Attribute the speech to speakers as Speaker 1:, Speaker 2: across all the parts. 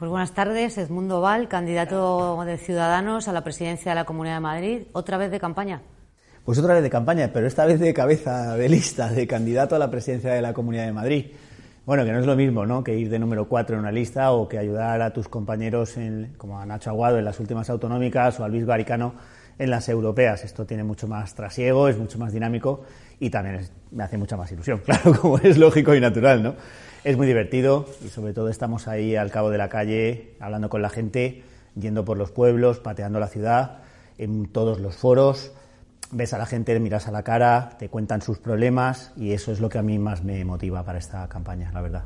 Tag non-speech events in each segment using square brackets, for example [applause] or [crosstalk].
Speaker 1: Pues buenas tardes, Edmundo Val, candidato de Ciudadanos a la presidencia de la Comunidad de Madrid, otra vez de campaña.
Speaker 2: Pues otra vez de campaña, pero esta vez de cabeza de lista, de candidato a la presidencia de la Comunidad de Madrid. Bueno, que no es lo mismo, ¿no? Que ir de número cuatro en una lista o que ayudar a tus compañeros, en, como a Nacho Aguado en las últimas autonómicas o a Luis Baricano en las europeas. Esto tiene mucho más trasiego, es mucho más dinámico y también me hace mucha más ilusión, [laughs] claro, como es lógico y natural, ¿no? Es muy divertido y sobre todo estamos ahí al cabo de la calle hablando con la gente, yendo por los pueblos, pateando la ciudad, en todos los foros. Ves a la gente, miras a la cara, te cuentan sus problemas y eso es lo que a mí más me motiva para esta campaña, la verdad.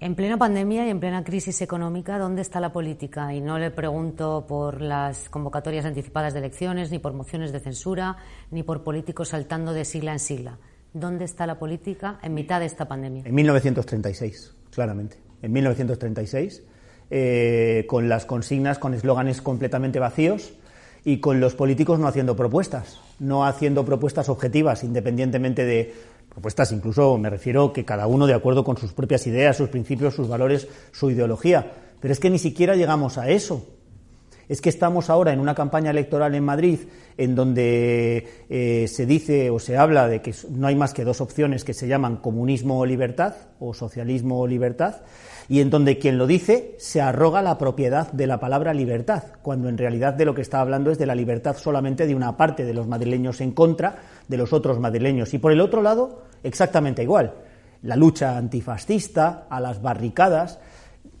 Speaker 1: En plena pandemia y en plena crisis económica, ¿dónde está la política? Y no le pregunto por las convocatorias anticipadas de elecciones, ni por mociones de censura, ni por políticos saltando de sigla en sigla. ¿Dónde está la política en mitad de esta pandemia?
Speaker 2: En 1936, claramente. En 1936, eh, con las consignas, con eslóganes completamente vacíos y con los políticos no haciendo propuestas, no haciendo propuestas objetivas, independientemente de propuestas, incluso me refiero que cada uno de acuerdo con sus propias ideas, sus principios, sus valores, su ideología. Pero es que ni siquiera llegamos a eso es que estamos ahora en una campaña electoral en Madrid en donde eh, se dice o se habla de que no hay más que dos opciones que se llaman comunismo o libertad o socialismo o libertad y en donde quien lo dice se arroga la propiedad de la palabra libertad, cuando en realidad de lo que está hablando es de la libertad solamente de una parte de los madrileños en contra de los otros madrileños. Y por el otro lado, exactamente igual, la lucha antifascista, a las barricadas,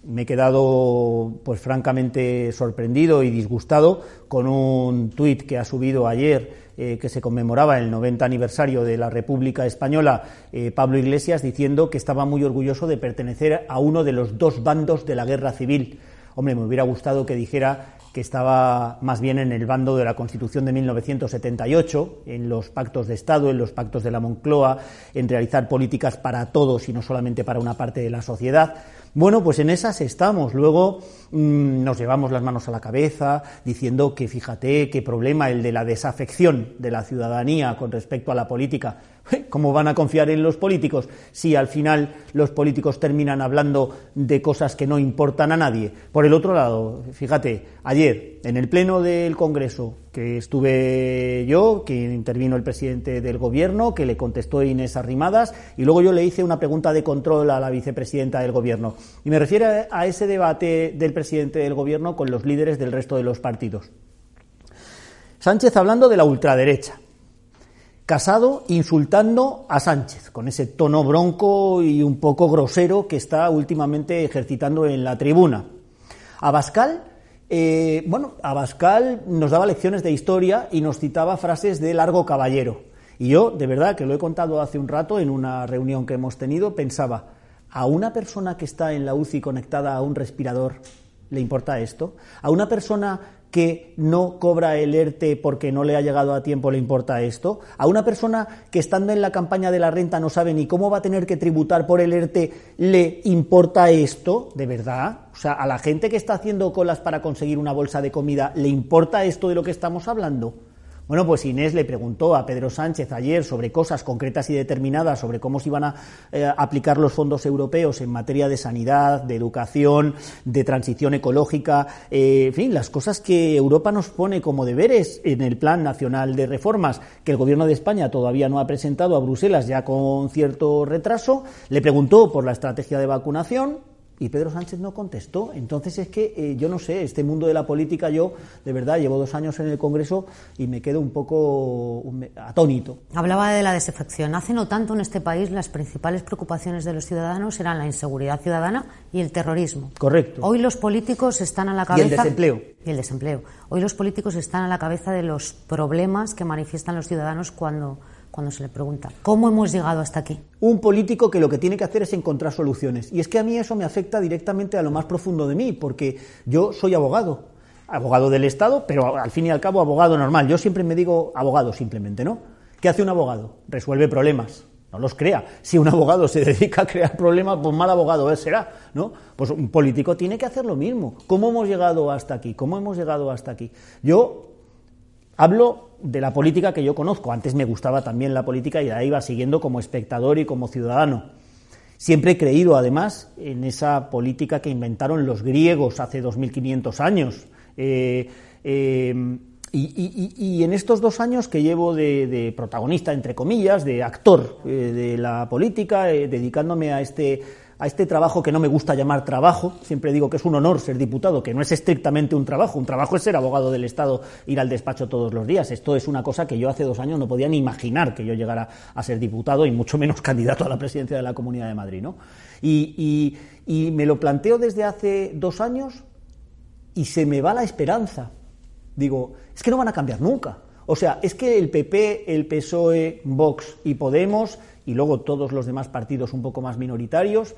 Speaker 2: me he quedado pues francamente sorprendido y disgustado con un tuit que ha subido ayer eh, que se conmemoraba el 90 aniversario de la República Española eh, Pablo Iglesias diciendo que estaba muy orgulloso de pertenecer a uno de los dos bandos de la guerra civil. Hombre, me hubiera gustado que dijera que estaba más bien en el bando de la Constitución de 1978, en los pactos de Estado, en los pactos de la Moncloa, en realizar políticas para todos y no solamente para una parte de la sociedad. Bueno, pues en esas estamos. Luego mm, nos llevamos las manos a la cabeza diciendo que fíjate qué problema el de la desafección de la ciudadanía con respecto a la política. ¿Cómo van a confiar en los políticos si al final los políticos terminan hablando de cosas que no importan a nadie? Por el otro lado, fíjate, ayer en el pleno del Congreso que estuve yo, que intervino el presidente del gobierno, que le contestó Inés Arrimadas, y luego yo le hice una pregunta de control a la vicepresidenta del gobierno. Y me refiero a ese debate del presidente del gobierno con los líderes del resto de los partidos. Sánchez hablando de la ultraderecha. Casado insultando a Sánchez, con ese tono bronco y un poco grosero que está últimamente ejercitando en la tribuna. Abascal eh, bueno, Abascal nos daba lecciones de historia y nos citaba frases de Largo Caballero. Y yo, de verdad, que lo he contado hace un rato en una reunión que hemos tenido, pensaba, ¿a una persona que está en la UCI conectada a un respirador le importa esto? ¿A una persona que no cobra el ERTE porque no le ha llegado a tiempo le importa esto? ¿A una persona que estando en la campaña de la renta no sabe ni cómo va a tener que tributar por el ERTE le importa esto? ¿De verdad? O sea, ¿a la gente que está haciendo colas para conseguir una bolsa de comida le importa esto de lo que estamos hablando? Bueno, pues Inés le preguntó a Pedro Sánchez ayer sobre cosas concretas y determinadas, sobre cómo se iban a eh, aplicar los fondos europeos en materia de sanidad, de educación, de transición ecológica, eh, en fin, las cosas que Europa nos pone como deberes en el Plan Nacional de Reformas, que el Gobierno de España todavía no ha presentado a Bruselas ya con cierto retraso. Le preguntó por la estrategia de vacunación, y Pedro Sánchez no contestó. Entonces es que eh, yo no sé, este mundo de la política, yo de verdad llevo dos años en el Congreso y me quedo un poco atónito.
Speaker 1: Hablaba de la desafección. Hace no tanto en este país las principales preocupaciones de los ciudadanos eran la inseguridad ciudadana y el terrorismo.
Speaker 2: Correcto.
Speaker 1: Hoy los políticos están a la cabeza.
Speaker 2: Y el desempleo.
Speaker 1: Y el desempleo. Hoy los políticos están a la cabeza de los problemas que manifiestan los ciudadanos cuando cuando se le pregunta, ¿cómo hemos llegado hasta aquí?
Speaker 2: Un político que lo que tiene que hacer es encontrar soluciones. Y es que a mí eso me afecta directamente a lo más profundo de mí, porque yo soy abogado, abogado del Estado, pero al fin y al cabo abogado normal. Yo siempre me digo abogado simplemente, ¿no? ¿Qué hace un abogado? Resuelve problemas. No los crea. Si un abogado se [laughs] dedica a crear problemas, pues mal abogado él será, ¿no? Pues un político tiene que hacer lo mismo. ¿Cómo hemos llegado hasta aquí? ¿Cómo hemos llegado hasta aquí? Yo hablo de la política que yo conozco. Antes me gustaba también la política y la iba siguiendo como espectador y como ciudadano. Siempre he creído, además, en esa política que inventaron los griegos hace 2.500 años. Eh, eh, y, en estos dos años que llevo de, protagonista, entre comillas, de actor eh, de la política, dedicándome a este, a este trabajo que no me gusta llamar trabajo, siempre digo que es un honor ser diputado, que no es estrictamente un trabajo, un trabajo es ser abogado del Estado, ir al despacho todos los días. Esto es una cosa que yo hace dos años no podía ni imaginar que yo llegara a ser diputado y mucho menos [laughs] candidato a la presidencia de la Comunidad de Madrid. ¿no? y me lo planteo desde hace dos años y se me va la esperanza. Digo, es que no van a cambiar nunca. O sea, es que el PP, el PSOE, Vox y Podemos, y luego todos los demás partidos un poco más minoritarios,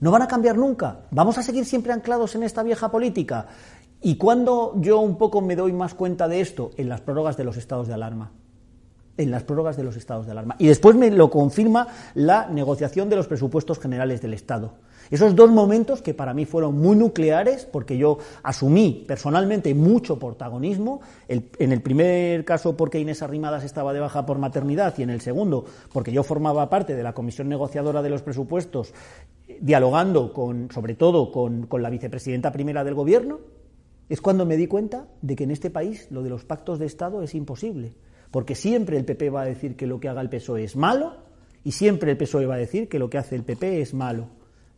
Speaker 2: no van a cambiar nunca. Vamos a seguir siempre anclados en esta vieja política. ¿Y cuando yo un poco me doy más cuenta de esto? En las prórrogas de los estados de alarma. En las prórrogas de los estados de alarma. Y después me lo confirma la negociación de los presupuestos generales del Estado. Esos dos momentos que para mí fueron muy nucleares, porque yo asumí personalmente mucho protagonismo, en el primer caso porque Inés Arrimadas estaba de baja por maternidad y en el segundo porque yo formaba parte de la comisión negociadora de los presupuestos, dialogando con, sobre todo con, con la vicepresidenta primera del gobierno, es cuando me di cuenta de que en este país lo de los pactos de Estado es imposible, porque siempre el PP va a decir que lo que haga el PSOE es malo y siempre el PSOE va a decir que lo que hace el PP es malo.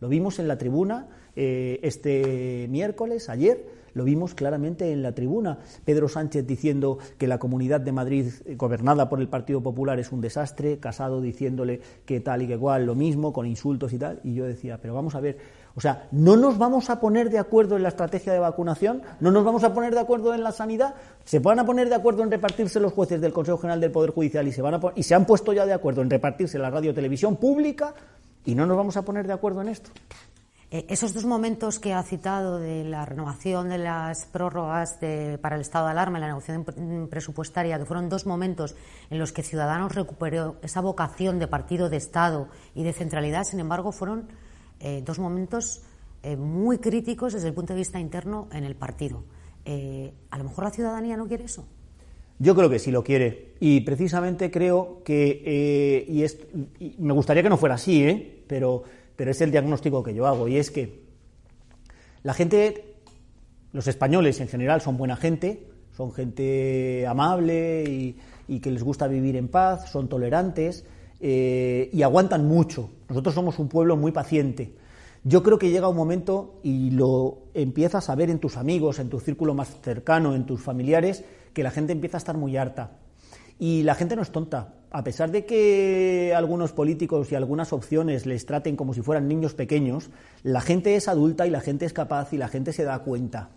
Speaker 2: Lo vimos en la tribuna eh, este miércoles, ayer, lo vimos claramente en la tribuna. Pedro Sánchez diciendo que la Comunidad de Madrid, eh, gobernada por el Partido Popular, es un desastre, Casado diciéndole que tal y que igual, lo mismo, con insultos y tal. Y yo decía, pero vamos a ver, o sea, ¿no nos vamos a poner de acuerdo en la estrategia de vacunación? ¿No nos vamos a poner de acuerdo en la sanidad? ¿Se van a poner de acuerdo en repartirse los jueces del Consejo General del Poder Judicial y se, van a y se han puesto ya de acuerdo en repartirse la radio televisión pública? ¿Y no nos vamos a poner de acuerdo en esto?
Speaker 1: Eh, esos dos momentos que ha citado de la renovación de las prórrogas para el estado de alarma y la negociación presupuestaria, que fueron dos momentos en los que Ciudadanos recuperó esa vocación de partido de Estado y de centralidad, sin embargo, fueron eh, dos momentos eh, muy críticos desde el punto de vista interno en el partido. a lo mejor la ciudadanía no quiere eso.
Speaker 2: Yo creo que sí lo quiere. Y precisamente creo que, y, y me gustaría que no fuera así, ¿eh? pero, pero es el diagnóstico que yo hago, y es que la gente, los españoles en general son buena gente, son gente amable y, que les gusta vivir en paz, son tolerantes eh, y aguantan mucho. Nosotros somos un pueblo muy paciente. Yo creo que llega un momento y lo empiezas a ver en tus amigos, en tu círculo más cercano, en tus familiares, que la gente empieza a estar muy harta. Y la gente no es tonta a pesar de que algunos políticos y algunas opciones les traten como si fueran niños pequeños, la gente es adulta y la gente es capaz y la gente se da cuenta.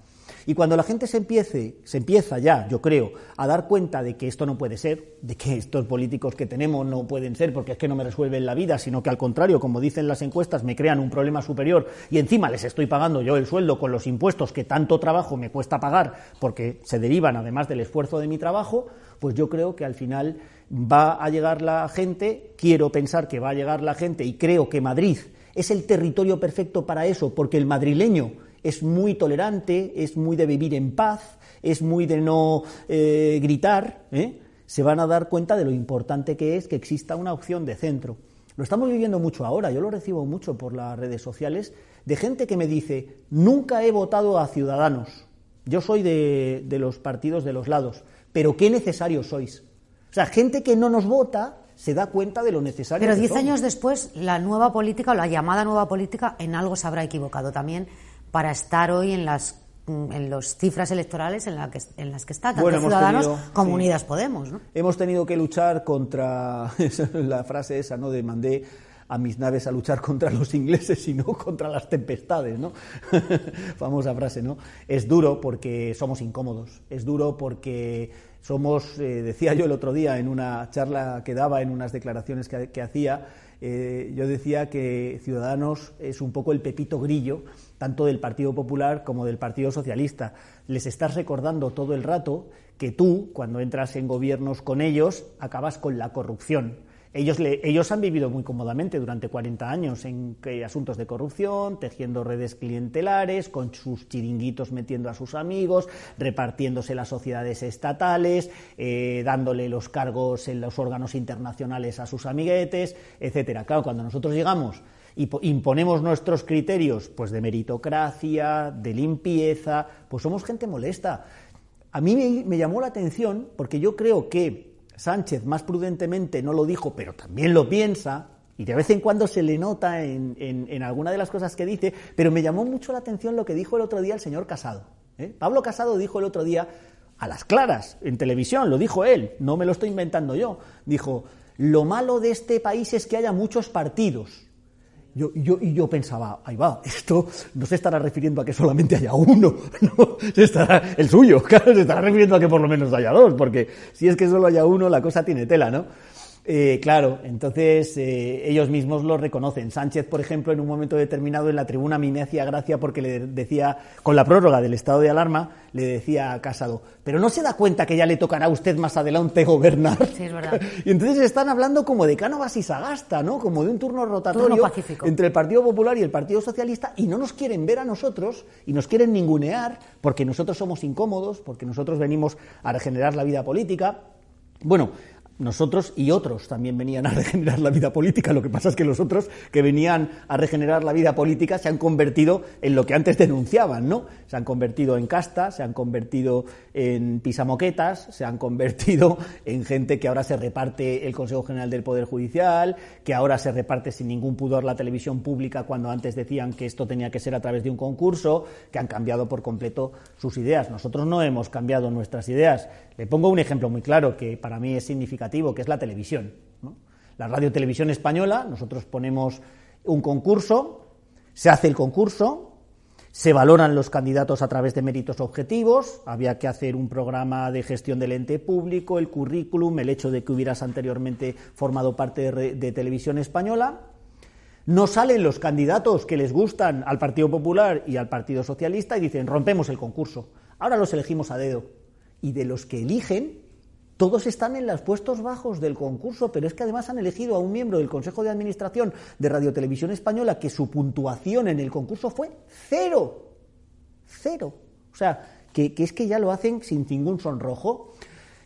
Speaker 2: Y cuando la gente se empiece, se empieza ya, yo creo, a dar cuenta de que esto no puede ser, de que estos políticos que tenemos no pueden ser porque es que no me resuelven la vida, sino que al contrario, como dicen las encuestas, me crean un problema superior y encima les estoy pagando yo el sueldo con los impuestos que tanto trabajo me cuesta pagar porque se derivan además del esfuerzo de mi trabajo, pues yo creo que al final va a llegar la gente, quiero pensar que va a llegar la gente y creo que Madrid es el territorio perfecto para eso, porque el madrileño es muy tolerante, es muy de vivir en paz, es muy de no eh, gritar, ¿eh? se van a dar cuenta de lo importante que es que exista una opción de centro. Lo estamos viviendo mucho ahora, yo lo recibo mucho por las redes sociales, de gente que me dice, nunca he votado a Ciudadanos, yo soy de, de los partidos de los lados, pero qué necesarios sois. O sea, gente que no nos vota se da cuenta de lo necesario.
Speaker 1: Pero diez años después, la nueva política o la llamada nueva política en algo se habrá equivocado también para estar hoy en las en las cifras electorales en, la que, en las que está tanto Ciudadanos como Unidas Podemos. ¿no?
Speaker 2: Hemos tenido que luchar contra [laughs] la frase esa, ¿no? De mandé a mis naves a luchar contra los ingleses, sino [laughs] contra las tempestades, ¿no? [laughs] Famosa frase, ¿no? Es duro porque somos incómodos, es duro porque somos, eh, decía yo el otro día en una charla que daba, en unas declaraciones que, hacía, eh, yo decía que Ciudadanos es un poco el pepito grillo, tanto del Partido Popular como del Partido Socialista. Les estás recordando todo el rato que tú, cuando entras en gobiernos con ellos, acabas con la corrupción. Ellos, han vivido muy cómodamente durante 40 años en asuntos de corrupción, tejiendo redes clientelares, con sus chiringuitos metiendo a sus amigos, repartiéndose las sociedades estatales, eh, dándole los cargos en los órganos internacionales a sus amiguetes, etcétera. Claro, cuando nosotros llegamos y imponemos nuestros criterios pues de meritocracia, de limpieza, pues somos gente molesta. A mí me, llamó la atención porque yo creo que Sánchez más prudentemente no lo dijo, pero también lo piensa, y de vez en cuando se le nota en, alguna de las cosas que dice, pero me llamó mucho la atención lo que dijo el otro día el señor Casado. ¿eh? Pablo Casado dijo el otro día, a las claras, en televisión, lo dijo él, no me lo estoy inventando yo, dijo, lo malo de este país es que haya muchos partidos. Yo, yo, y yo pensaba, ahí va, esto no se estará refiriendo a que solamente haya uno, [laughs] no, se estará, el suyo, [laughs] claro, se estará refiriendo a que por lo menos haya dos, porque si es que solo haya uno, la cosa tiene tela, ¿no? Eh, claro, entonces eh, ellos mismos lo reconocen. Sánchez, por ejemplo, en un momento determinado en la tribuna a mí me hacía gracia porque le decía, con la prórroga del estado de alarma, le decía a Casado, pero no se da cuenta que ya le tocará a usted más adelante [laughs] gobernar.
Speaker 1: Sí, es verdad. [laughs]
Speaker 2: y entonces están hablando como de Cánovas y Sagasta, ¿no? Como de un turno rotatorio entre el Partido Popular y el Partido Socialista y no nos quieren ver a nosotros y nos quieren ningunear porque nosotros somos incómodos, porque nosotros venimos a regenerar la vida política. Bueno, nosotros y otros también venían a [laughs] regenerar la vida política. Lo que pasa es que los otros que venían a regenerar la vida política se han convertido en lo que antes denunciaban, ¿no? Se han convertido en castas, se han convertido en pisamoquetas, se han convertido [laughs] en gente que ahora se reparte el Consejo General del Poder Judicial, que ahora se reparte sin ningún pudor la televisión pública cuando antes decían que esto tenía que ser a través de un concurso, que han cambiado por completo sus ideas. Nosotros no hemos cambiado nuestras ideas. Le pongo un ejemplo muy claro que para mí es significativo, que es la televisión. La radio televisión española, nosotros ponemos un concurso, se hace el concurso, se valoran los candidatos a través de méritos objetivos, había que hacer un programa de gestión del ente público, el currículum, el hecho de que hubieras anteriormente formado parte de, de televisión española. No salen los candidatos que les gustan al Partido Popular y al Partido Socialista y dicen rompemos el concurso. Ahora los elegimos a dedo y de los que eligen, todos están en los puestos bajos del concurso, pero es que además han elegido a un miembro del Consejo de Administración de Radio Televisión Española que su puntuación en el concurso fue cero. Cero. O sea, que, es que ya lo hacen sin ningún sonrojo.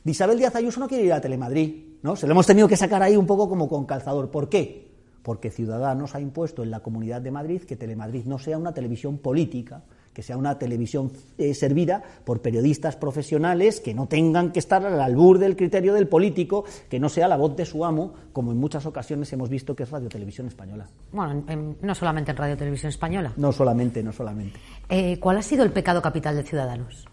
Speaker 2: Isabel Díaz Ayuso no quiere ir a Telemadrid, ¿no? Se lo hemos tenido que sacar ahí un poco como con calzador. ¿Por qué? Porque Ciudadanos ha impuesto en la Comunidad de Madrid que Telemadrid no sea una televisión política, que sea una televisión eh, servida por periodistas profesionales que no tengan que estar al albur del criterio del político, que no sea la voz de su amo, como en muchas ocasiones hemos visto que es Radio Televisión Española.
Speaker 1: Bueno, no solamente en Radio Televisión Española.
Speaker 2: No solamente, no solamente.
Speaker 1: Eh, ¿Cuál ha sido el pecado capital de Ciudadanos?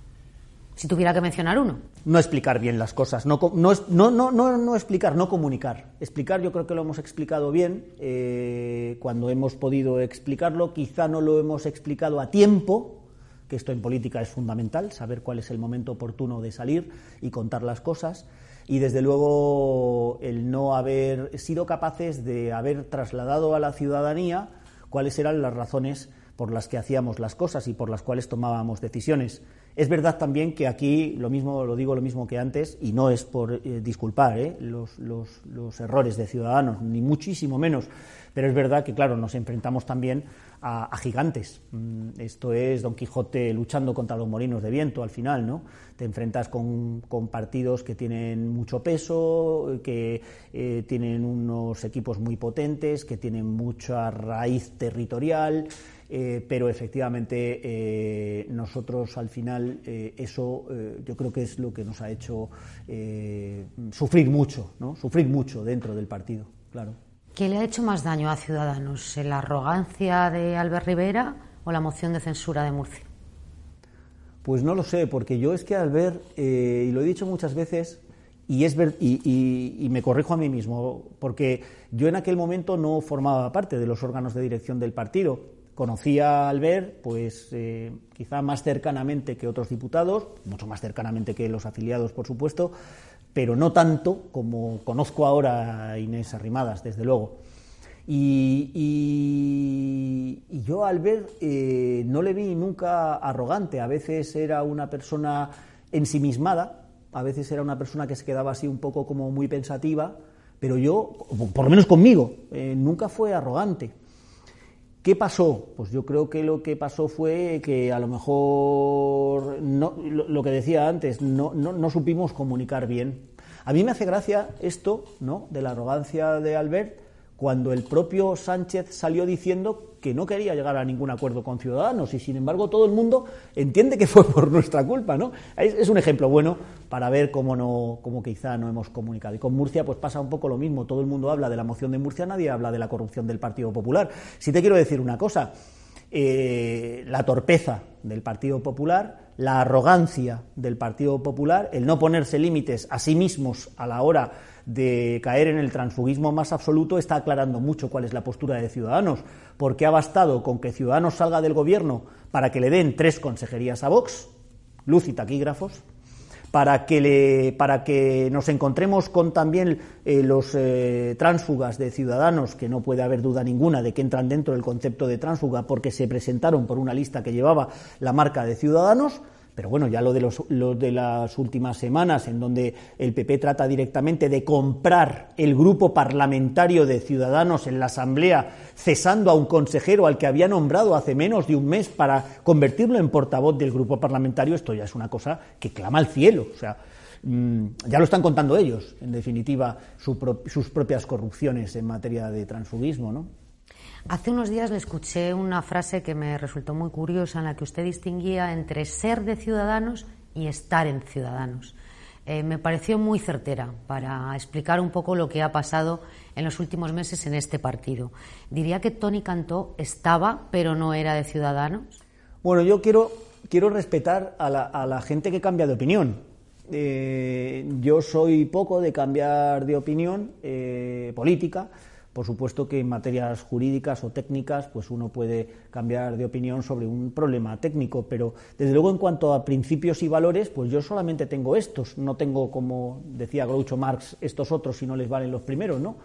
Speaker 1: Si tuviera que mencionar uno.
Speaker 2: No explicar bien las cosas, no, no, no, no, explicar, no comunicar. Explicar yo creo que lo hemos explicado bien eh, cuando hemos podido explicarlo, quizá no lo hemos explicado a tiempo, que esto en política es fundamental, saber cuál es el momento oportuno de salir y contar las cosas. Y desde luego el no haber sido capaces de haber trasladado a la ciudadanía cuáles eran las razones por las que hacíamos las cosas y por las cuales tomábamos decisiones. Es verdad también que aquí lo mismo lo digo lo mismo que antes y no es por eh, disculpar ¿eh? los, los, errores de ciudadanos ni muchísimo menos, pero es verdad que claro nos enfrentamos también a, gigantes. Mm, esto es Don Quijote luchando contra los molinos de viento al final, ¿no? Te enfrentas con, con partidos que tienen mucho peso, que eh, tienen unos equipos muy potentes, que tienen mucha raíz territorial. Eh, pero efectivamente eh, nosotros al final eh, eso yo creo que es lo que nos ha hecho sufrir mucho, ¿no? Sufrir mucho dentro del partido, claro.
Speaker 1: ¿Qué le ha hecho más daño a Ciudadanos, la arrogancia de Albert Rivera o la moción de censura de Murcia?
Speaker 2: Pues no lo sé, porque yo es que Albert, y lo he dicho muchas veces, Y, es y, me corrijo a mí mismo, porque yo en aquel momento no formaba parte de los órganos de dirección del partido. Conocía a Albert, pues eh, quizá más cercanamente que otros diputados, mucho más cercanamente que los afiliados, por supuesto, pero no tanto como conozco ahora a Inés Arrimadas, desde luego. Y, yo Albert eh, no le vi nunca arrogante, a veces era una persona ensimismada, a veces era una persona que se quedaba así un poco como muy pensativa, pero yo, por lo menos conmigo, eh, nunca fue arrogante. ¿Qué pasó? Pues yo creo que lo que pasó fue que a lo mejor, no, lo, que decía antes, no, no, supimos comunicar bien. A mí me hace gracia esto, ¿no? De la arrogancia de Albert, cuando el propio Sánchez salió diciendo que no quería llegar a ningún acuerdo con Ciudadanos y sin embargo todo el mundo entiende que fue [laughs] por nuestra culpa, ¿no? Es, un ejemplo bueno para ver cómo no, cómo quizá no hemos comunicado. Y con Murcia pues pasa un poco lo mismo. Todo el mundo habla de la moción de Murcia, nadie habla de la corrupción del Partido Popular. Si te quiero decir una cosa, eh, la torpeza del Partido Popular, la arrogancia del Partido Popular, el no ponerse límites a sí mismos a la hora de caer en el transfugismo más absoluto está aclarando mucho cuál es la postura de Ciudadanos, porque ha bastado con que Ciudadanos salga del gobierno para que le den tres consejerías a Vox, luz y taquígrafos, para que, le, para que nos encontremos con también eh, los eh, tránsfugas de ciudadanos, que no puede haber duda ninguna de que entran dentro del concepto de tránsfuga porque se presentaron por una lista que llevaba la marca de ciudadanos, pero bueno, ya lo de, los, de las últimas semanas, en donde el PP trata directamente de comprar el grupo parlamentario de Ciudadanos en la Asamblea, cesando a un consejero al que había nombrado hace menos de un mes para convertirlo en portavoz del grupo parlamentario, esto ya es una cosa que clama al cielo. O sea, mm, ya lo están contando ellos, en definitiva, sus propias corrupciones en materia de transfugismo, ¿no?
Speaker 1: Hace unos días le escuché una frase que me resultó muy curiosa en la que usted distinguía entre ser de ciudadanos y estar en ciudadanos. Eh, me pareció muy certera para explicar un poco lo que ha pasado en los últimos meses en este partido. Diría que Tony Cantó estaba, pero no era de Ciudadanos.
Speaker 2: Bueno, yo quiero, quiero respetar a la, gente que cambia de opinión. Eh, yo soy poco de cambiar de opinión eh, política por supuesto que en materias jurídicas o técnicas, pues uno puede cambiar de opinión sobre un problema técnico, pero desde luego en cuanto a principios y valores, pues yo solamente tengo estos, no tengo, como decía Groucho Marx, estos otros si no les valen los primeros, ¿no?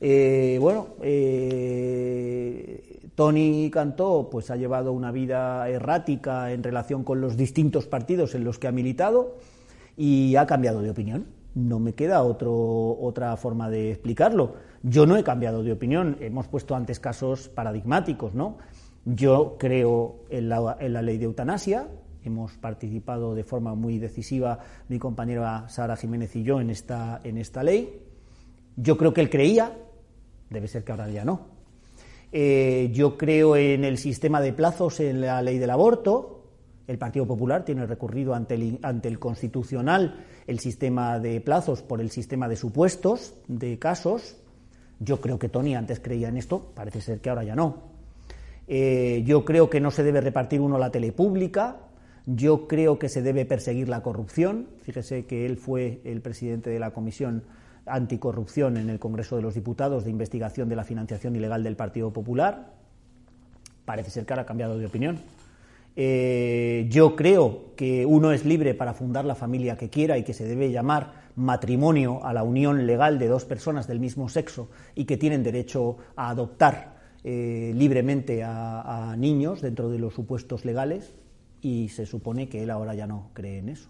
Speaker 2: Eh, bueno, eh, Tony Cantó pues ha llevado una vida errática en relación con los distintos partidos en los que ha militado y ha cambiado de opinión. No me queda otra forma de explicarlo yo no he cambiado de opinión, hemos puesto antes casos paradigmáticos, ¿no? Yo creo en la, ley de eutanasia, hemos participado de forma muy decisiva mi compañera Sara Jiménez y yo en esta, en esta ley. Yo creo que él creía, debe ser que ahora ya no. Eh, yo creo en el sistema de plazos en la ley del aborto. El Partido Popular tiene recurrido ante el, ante el Constitucional el sistema de plazos por el sistema de supuestos de casos. Yo creo que Tony antes creía en esto, parece ser que ahora ya no. Eh, yo creo que no se debe repartir uno la tele pública, yo creo que se debe perseguir la corrupción. Fíjese que él fue el presidente de la Comisión Anticorrupción en el Congreso de los Diputados de investigación de la financiación ilegal del Partido Popular. Parece ser que ahora ha cambiado de opinión. Eh, yo creo que uno es libre para fundar la familia que quiera y que se debe llamar matrimonio a la unión legal de dos personas del mismo sexo y que tienen derecho a adoptar eh, libremente a, niños dentro de los supuestos legales y se supone que él ahora ya no cree en eso.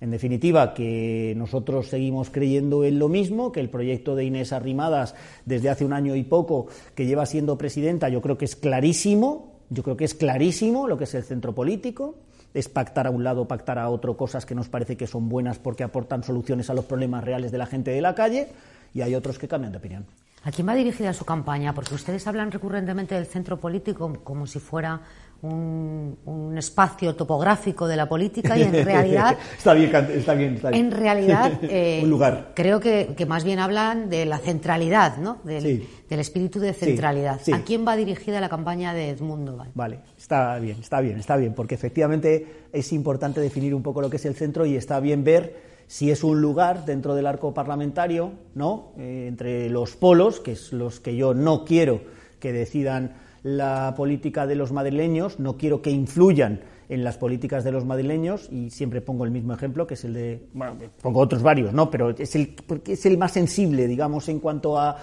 Speaker 2: En definitiva, que nosotros seguimos creyendo en lo mismo, que el proyecto de Inés Arrimadas desde hace un año y poco que lleva siendo presidenta, yo creo que es clarísimo, yo creo que es clarísimo lo que es el centro político, es pactar a un lado, pactar a otro cosas que nos parece que son buenas porque aportan soluciones a los problemas reales de la gente de la calle y hay otros que cambian de opinión.
Speaker 1: ¿A quién va dirigida su campaña? Porque ustedes hablan recurrentemente del centro político como si fuera un, espacio topográfico de la política y en [laughs] realidad
Speaker 2: está bien, está bien,
Speaker 1: en realidad [laughs]
Speaker 2: eh, un lugar.
Speaker 1: creo que, más bien hablan de la centralidad ¿no? del, espíritu de centralidad. ¿a quién va dirigida la campaña de Edmundo
Speaker 2: vale está bien está bien está bien porque efectivamente es importante definir un poco lo que es el centro y está bien ver si es un lugar dentro del arco parlamentario, ¿no? Eh, entre los polos, que es los que yo no quiero que decidan la política de los madrileños, no quiero que influyan en las políticas de los madrileños y siempre pongo el mismo ejemplo que es el de bueno pongo otros varios no pero es el es el más sensible digamos en cuanto a,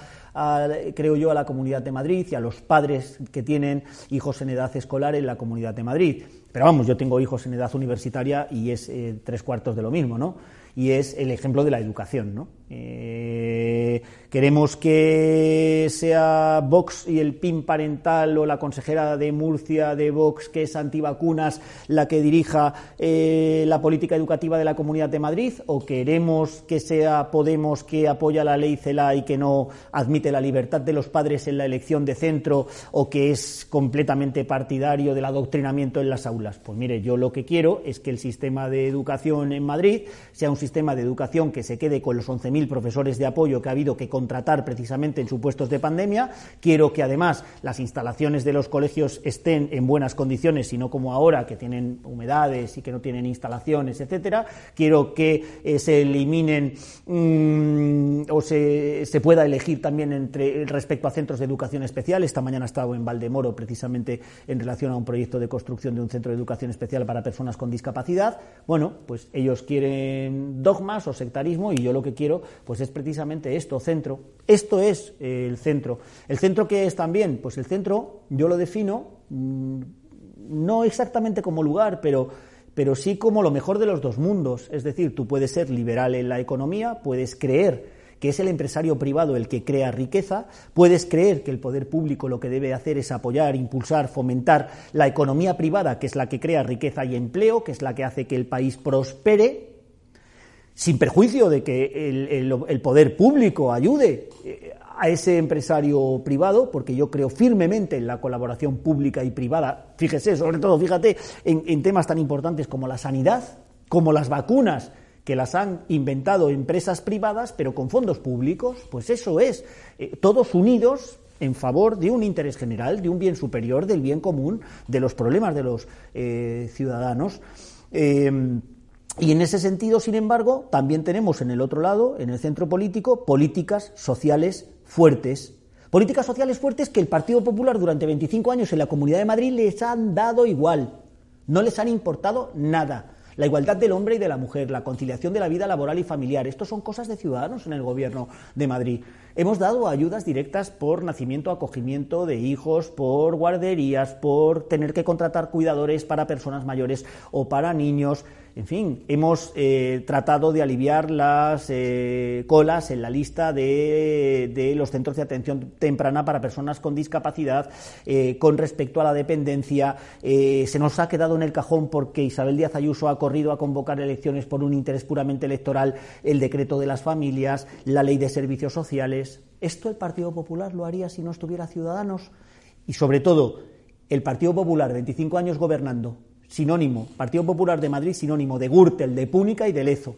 Speaker 2: creo yo a la comunidad de Madrid y a los padres que tienen hijos en edad escolar en la comunidad de Madrid. Pero vamos yo tengo hijos en edad universitaria y es eh, tres cuartos de lo mismo no y es el ejemplo de la educación no eh, queremos que sea Vox y el PIN parental o la consejera de Murcia de Vox, que es antivacunas, la que dirija eh, la política educativa de la Comunidad de Madrid, o queremos que sea Podemos que apoya la ley CELA y que no admite la libertad de los padres en la elección de centro, o que es completamente partidario del adoctrinamiento en las aulas. Pues mire, yo lo que quiero es que el sistema de educación en Madrid sea un sistema de educación que se quede con los 11.000 profesores de apoyo que ha habido que contratar precisamente en supuestos de pandemia. Quiero que además las instalaciones de los colegios estén en buenas condiciones y no como ahora que tienen humedades y que no tienen instalaciones, etcétera. Quiero que eh, se eliminen mm, o se, se, pueda elegir también entre respecto a centros de educación especial. Esta mañana he estado en Valdemoro precisamente en relación a un proyecto de construcción de un centro de educación especial para personas con discapacidad. Bueno, pues ellos quieren dogmas o sectarismo y yo lo que quiero pues es precisamente esto, centro. Esto es eh, el centro. ¿El centro qué es también? Pues el centro yo lo defino mm, no exactamente como lugar, pero, pero sí como lo mejor de los dos mundos. Es decir, tú puedes ser liberal en la economía, puedes creer que es el empresario privado el que crea riqueza, puedes creer que el poder público lo que debe hacer es apoyar, impulsar, fomentar la economía privada, que es la que crea riqueza y empleo, que es la que hace que el país prospere, sin perjuicio de que el, poder público ayude eh, a ese empresario privado, porque yo creo firmemente en la colaboración pública y privada, fíjese, sobre todo, fíjate, en, temas tan importantes como la sanidad, como las vacunas, que las han inventado empresas privadas, pero con fondos públicos, pues eso es, eh, todos unidos en favor de un interés general, de un bien superior, del bien común, de los problemas de los eh, ciudadanos. Y en ese sentido, sin embargo, también tenemos en el otro lado, en el centro político, políticas sociales fuertes. Políticas sociales fuertes que el Partido Popular durante 25 años en la Comunidad de Madrid les han dado igual. No les han importado nada. La igualdad del hombre y de la mujer, la conciliación de la vida laboral y familiar, esto son cosas de ciudadanos en el Gobierno de Madrid. Hemos dado ayudas directas por nacimiento, acogimiento de hijos, por guarderías, por tener que contratar cuidadores para personas mayores o para niños. En fin, hemos eh, tratado de aliviar las eh, colas en la lista de, los centros de atención temprana para personas con discapacidad eh, con respecto a la dependencia. se nos ha quedado en el cajón porque Isabel Díaz Ayuso ha corrido a convocar elecciones por un interés puramente electoral el decreto de las familias, la ley de servicios sociales. ¿Esto el Partido Popular lo haría si no estuviera Ciudadanos? Y sobre todo, el Partido Popular, 25 años gobernando, sinónimo, Partido Popular de Madrid, sinónimo de Gürtel, de Púnica y de Lezo.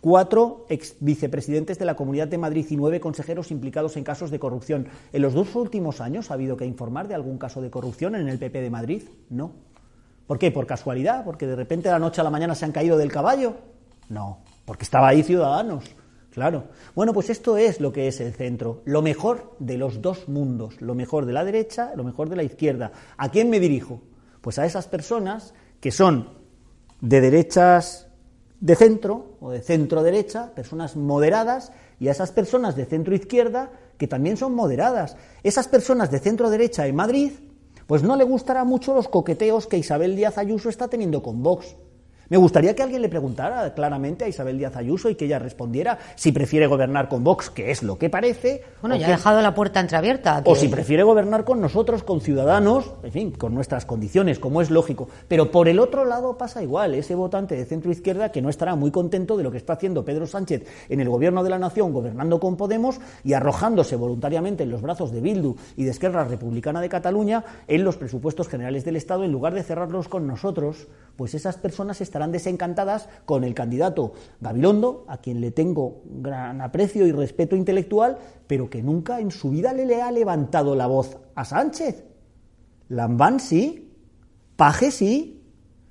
Speaker 2: Cuatro ex vicepresidentes de la Comunidad de Madrid y nueve consejeros implicados en casos de corrupción. ¿En los dos últimos años ha habido que informar de algún caso de corrupción en el PP de Madrid? No. ¿Por qué? ¿Por casualidad? ¿Porque de repente de la noche a la mañana se han caído del caballo? No, porque estaba ahí Ciudadanos. Claro. Bueno, pues esto es lo que es el centro, lo mejor de los dos mundos, lo mejor de la derecha, lo mejor de la izquierda. ¿A quién me dirijo? Pues a esas personas que son de derechas de centro o de centro derecha, personas moderadas, y a esas personas de centro izquierda que también son moderadas. Esas personas de centro derecha en Madrid, pues no le gustará mucho los coqueteos que Isabel Díaz Ayuso está teniendo con Vox. Me gustaría que alguien le preguntara claramente a Isabel Díaz Ayuso y que ella respondiera si prefiere gobernar con Vox, que es lo que parece.
Speaker 1: Bueno, ya ha dejado la puerta entreabierta.
Speaker 2: O si prefiere gobernar con nosotros, con ciudadanos, en fin, con nuestras condiciones, como es lógico. Pero por el otro lado pasa igual, ese votante de centro izquierda que no estará muy contento de lo que está haciendo Pedro Sánchez en el gobierno de la nación, gobernando con Podemos y arrojándose voluntariamente en los brazos de Bildu y de Esquerra Republicana de Cataluña en los presupuestos generales del Estado, en lugar de cerrarlos con nosotros, pues esas personas estarán desencantadas con el candidato Gabilondo, a quien le tengo gran aprecio y respeto intelectual, pero que nunca en su vida le, ha levantado la voz a Sánchez. Lambán sí, Paje sí,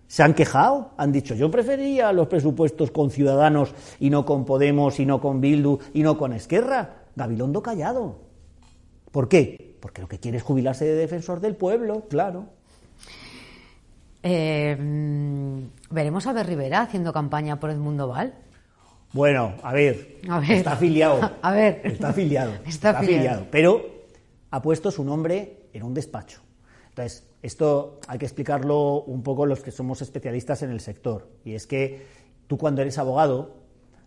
Speaker 2: se han quejado, han dicho, yo prefería los presupuestos con Ciudadanos y no con Podemos y no con Bildu y no con Esquerra. Gabilondo callado. ¿Por qué? Porque lo que quiere es jubilarse de defensor del pueblo, claro.
Speaker 1: Eh, ¿Veremos a Ver Rivera haciendo campaña por Edmundo Val?
Speaker 2: Bueno, a ver, está afiliado.
Speaker 1: A ver.
Speaker 2: Está afiliado. [laughs] Está, [laughs] afiliado. Pero ha puesto su nombre en un despacho. Entonces, esto hay que explicarlo un poco los que somos especialistas en el sector. Y es que tú cuando eres abogado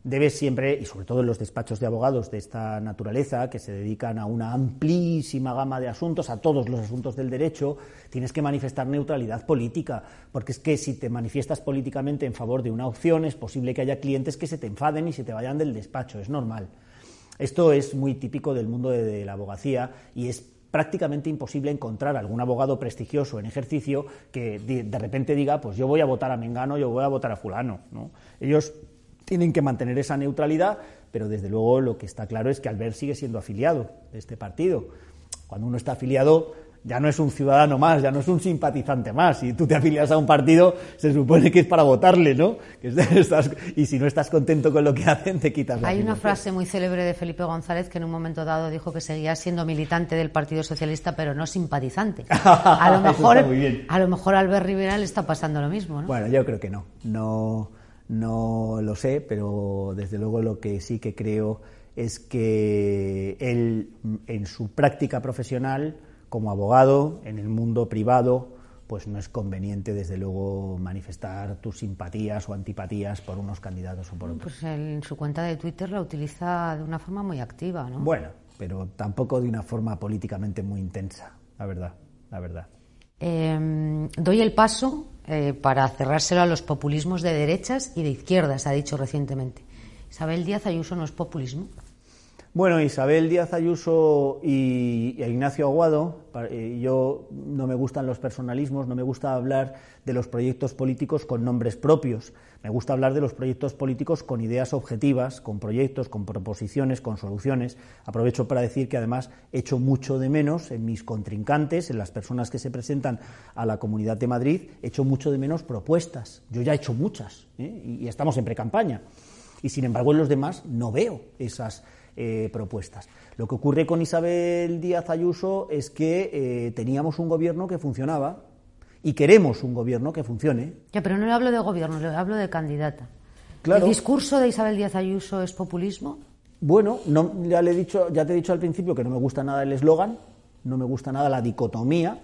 Speaker 2: debes siempre, y sobre todo en los despachos de abogados de esta naturaleza, que se dedican a una amplísima gama de asuntos, a todos los asuntos del derecho, tienes que manifestar neutralidad política, porque es que si te manifiestas políticamente en favor de una opción, es posible que haya clientes que se te enfaden y se te vayan del despacho, es normal. Esto es muy típico del mundo de, la abogacía y es prácticamente imposible encontrar algún abogado prestigioso en ejercicio que de, repente diga, pues yo voy a votar a Mengano, yo voy a votar a fulano. ¿no? Ellos tienen que mantener esa neutralidad, pero desde luego lo que está claro es que Albert sigue siendo afiliado de este partido. Cuando uno está afiliado, ya no es un ciudadano más, ya no es un simpatizante más. Si tú te afilias a un partido, se supone que es para votarle, ¿no? y si no estás contento con lo que hacen, te quitas la
Speaker 1: Hay una frase muy célebre de Felipe González que en un momento dado dijo que seguía siendo militante del Partido Socialista, pero no simpatizante. [laughs] A lo mejor, a lo mejor Albert Rivera le está pasando lo mismo, ¿no?
Speaker 2: Bueno, yo creo que no. No, no lo sé, pero desde luego lo que sí que creo es que él, en su práctica profesional, como abogado, en el mundo privado, pues no es conveniente, desde luego, manifestar tus simpatías o antipatías por unos candidatos o por otros.
Speaker 1: Pues en su cuenta de Twitter la utiliza de una forma muy activa, ¿no?
Speaker 2: Bueno, pero tampoco de una forma políticamente muy intensa, la verdad, la verdad.
Speaker 1: Em, doy el paso eh, para cerrárselo a los populismos de derechas y de izquierdas, ha dicho recientemente. Isabel Díaz Ayuso no es populismo.
Speaker 2: Bueno, Isabel Díaz Ayuso y, Ignacio Aguado, eh, yo no me gustan los personalismos, no me gusta hablar de los proyectos políticos con nombres propios, me gusta hablar de los proyectos políticos con ideas objetivas, con proyectos, con proposiciones, con soluciones. Aprovecho para decir que además echo mucho de menos en mis contrincantes, en las personas que se presentan a la Comunidad de Madrid, echo mucho de menos propuestas. Yo ya he hecho muchas ¿eh? y, estamos en pre-campaña. Y sin embargo en los demás no veo esas eh, propuestas. Lo que ocurre con Isabel Díaz Ayuso es que eh, teníamos un gobierno que funcionaba y queremos un gobierno que funcione.
Speaker 1: Ya, pero no le hablo de gobierno, le hablo de candidata. ¿El discurso de Isabel Díaz Ayuso es populismo?
Speaker 2: Bueno, no, ya, le he dicho, ya te he dicho al principio que no me gusta nada el eslogan, no me gusta nada la dicotomía,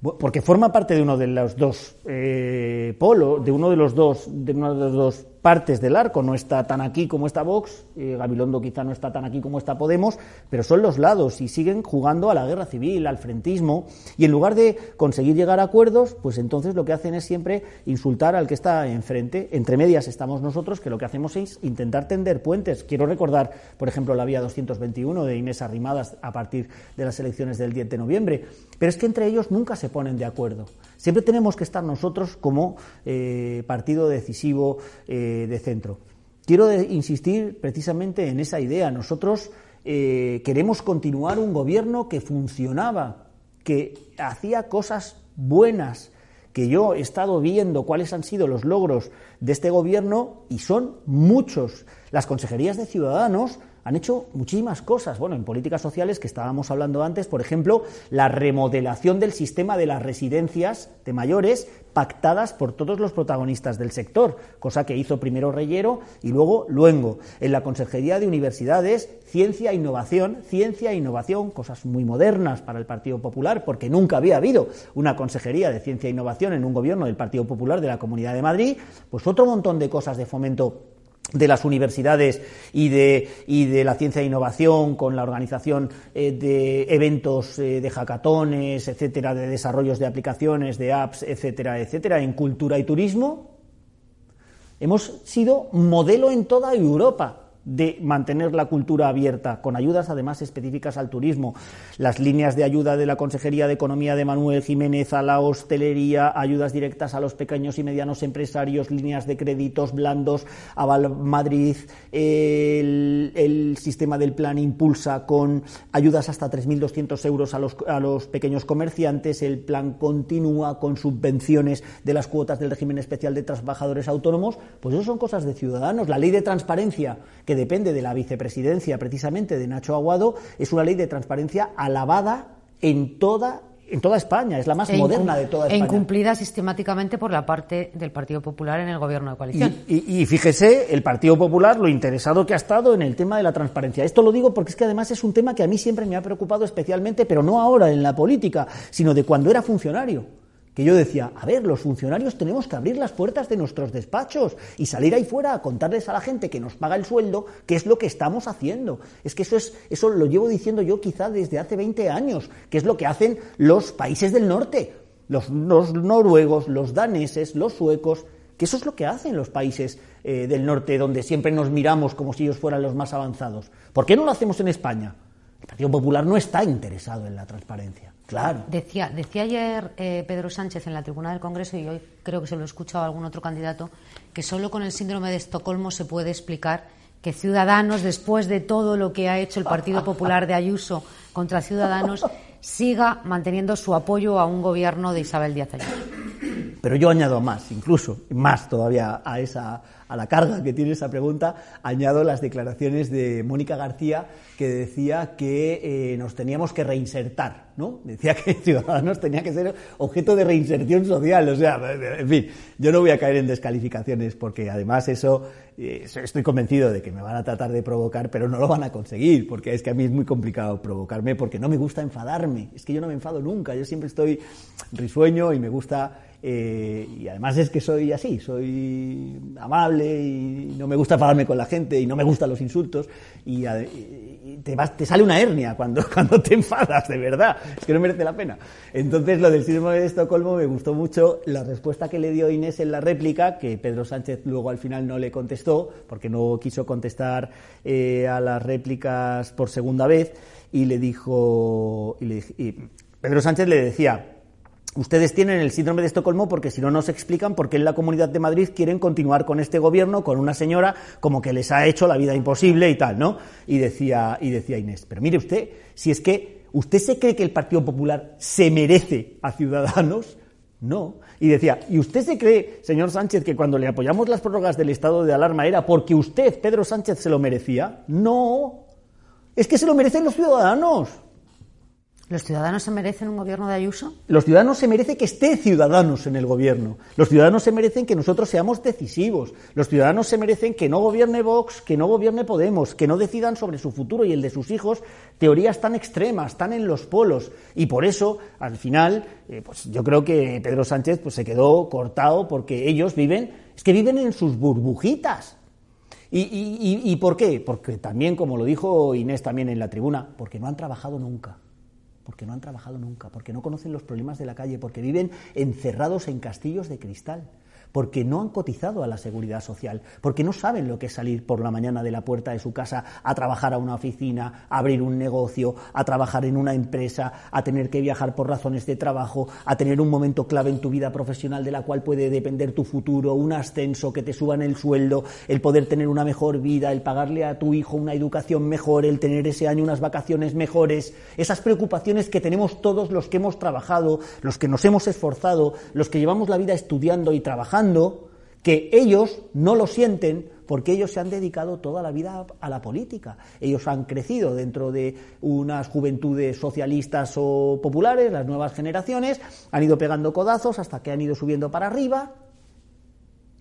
Speaker 2: porque forma parte de uno de los dos eh, polos, de uno de los dos, de uno de los dos partes del arco. No está tan aquí como está Vox, eh, Gabilondo quizá no está tan aquí como está Podemos, pero son los lados y siguen jugando a la guerra civil, al frentismo, y en lugar de conseguir llegar a acuerdos, pues entonces lo que hacen es siempre insultar al que está enfrente. Entre medias estamos nosotros, que lo que hacemos es intentar tender puentes. Quiero recordar, por ejemplo, la vía 221 de Inés Arrimadas a partir de las elecciones del 10 de noviembre, pero es que entre ellos nunca se ponen de acuerdo. Siempre tenemos que estar nosotros como eh, partido decisivo. Eh, de, centro. Quiero insistir precisamente en esa idea. Nosotros eh, queremos continuar un gobierno que funcionaba, que hacía cosas buenas, que yo he estado viendo cuáles han sido los logros de este gobierno y son muchos. Las consejerías de ciudadanos han hecho muchísimas cosas. Bueno, en políticas sociales que estábamos hablando antes, por ejemplo, la remodelación del sistema de las residencias de mayores pactadas por todos los protagonistas del sector, cosa que hizo primero Reyero y luego Luengo. En la Consejería de Universidades, ciencia e innovación, ciencia e innovación, cosas muy modernas para el Partido Popular, porque nunca había habido una Consejería de Ciencia e Innovación en un gobierno del Partido Popular de la Comunidad de Madrid, pues otro montón de cosas de fomento de las universidades y de, y de la ciencia e innovación con la organización eh, de eventos eh, de hackatones, etcétera, de desarrollos de aplicaciones, de apps, etcétera, etcétera, en cultura y turismo. Hemos sido modelo en toda Europa de mantener la cultura abierta, con ayudas además específicas al turismo, las líneas de ayuda de la Consejería de Economía de Manuel Jiménez a la hostelería, ayudas directas a los pequeños y medianos empresarios, líneas de créditos blandos a Madrid, el, el sistema del plan Impulsa con ayudas hasta 3.200 euros a los, a los pequeños comerciantes, el plan continúa con subvenciones de las cuotas del régimen especial de trabajadores autónomos, pues eso son cosas de ciudadanos. La ley de transparencia, que depende de la vicepresidencia precisamente de Nacho Aguado, es una ley de transparencia alabada en toda en toda España, es la más e moderna de toda España.
Speaker 1: E incumplida sistemáticamente por la parte del Partido Popular en el gobierno de coalición.
Speaker 2: Y, fíjese, el Partido Popular, lo interesado que ha estado en el tema de la transparencia. Esto lo digo porque es que además es un tema que a mí siempre me ha preocupado especialmente, pero no ahora en la política, sino de cuando era funcionario que yo decía, a ver, los funcionarios tenemos que abrir las puertas de nuestros despachos y salir ahí fuera a contarles a la gente que nos paga el sueldo qué es lo que estamos haciendo. Es que eso es eso lo llevo diciendo yo quizá desde hace 20 años, que es lo que hacen los países del norte, los, noruegos, los daneses, los suecos, que eso es lo que hacen los países eh, del norte donde siempre nos miramos como si ellos fueran los más avanzados. ¿Por qué no lo hacemos en España? El Partido Popular no está interesado en la transparencia.
Speaker 1: Decía, decía ayer eh, Pedro Sánchez en la tribuna del Congreso, y hoy creo que se lo he escuchado a algún otro candidato, que solo con el síndrome de Estocolmo se puede explicar que Ciudadanos, después de todo lo que ha hecho el Partido Popular de Ayuso contra Ciudadanos, siga manteniendo su apoyo a un gobierno de Isabel Díaz Ayuso.
Speaker 2: Pero yo añado más, incluso más todavía a esa a la carga que tiene esa pregunta, añado las declaraciones de Mónica García que decía que eh, nos teníamos que reinsertar, ¿no? Decía que [laughs] Ciudadanos tenía que ser objeto de reinserción social, o sea, en fin, yo no voy a caer en descalificaciones porque además eso eh, estoy convencido de que me van a tratar de provocar, pero no lo van a conseguir, porque es que a mí es muy complicado provocarme porque no me gusta enfadarme, es que yo no me enfado nunca, yo siempre estoy risueño y me gusta eh, y además es que soy así, soy amable y no me gusta enfadarme con la gente y no me gustan los insultos. Y, te, sale una hernia cuando, [laughs] cuando te enfadas, de verdad, es que no merece la pena. Entonces lo del síndrome de Estocolmo me gustó mucho. La respuesta que le dio Inés en la réplica, que Pedro Sánchez luego al final no le contestó, porque no quiso contestar eh, a las réplicas por segunda vez, y le dijo, y Pedro Sánchez le decía, Ustedes tienen el síndrome de Estocolmo porque si no nos explican por qué en la Comunidad de Madrid quieren continuar con este gobierno, con una señora como que les ha hecho la vida imposible y tal, ¿no? Y decía, y decía Inés, pero mire usted, si es que usted se cree que el Partido Popular se merece a Ciudadanos, no. Y decía, ¿y usted se cree, señor Sánchez, que cuando le apoyamos las prórrogas del estado de alarma era porque usted, Pedro Sánchez, se lo merecía? No. Es que se lo merecen los ciudadanos.
Speaker 1: ¿Los ciudadanos se merecen un gobierno de Ayuso?
Speaker 2: Los ciudadanos se merecen que esté ciudadanos en el gobierno. Los ciudadanos se merecen que nosotros seamos decisivos. Los ciudadanos se merecen que no gobierne Vox, que no gobierne Podemos, que no decidan sobre su futuro y el de sus hijos teorías tan extremas, tan en los polos. Y por eso, al final, eh, pues yo creo que Pedro Sánchez pues, se quedó cortado porque ellos viven, es que viven en sus burbujitas. ¿Y, y por qué? Porque también, como lo dijo Inés también en la tribuna, porque no han trabajado nunca porque no han trabajado nunca, porque no conocen los problemas de la calle, porque viven encerrados en castillos de cristal porque no han cotizado a la seguridad social, porque no saben lo que es salir por la mañana de la puerta de su casa a trabajar a una oficina, a abrir un negocio, a trabajar en una empresa, a tener que viajar por razones de trabajo, a tener un momento clave en tu vida profesional de la cual puede depender tu futuro, un ascenso, que te suban el sueldo, el poder tener una mejor vida, el pagarle a tu hijo una educación mejor, el tener ese año unas vacaciones mejores, esas preocupaciones que tenemos todos los que hemos trabajado, los que nos hemos esforzado, los que llevamos la vida estudiando y trabajando, que ellos no lo sienten porque ellos se han dedicado toda la vida a la política. Ellos han crecido dentro de unas juventudes socialistas o populares, las nuevas generaciones, han ido pegando codazos hasta que han ido subiendo para arriba.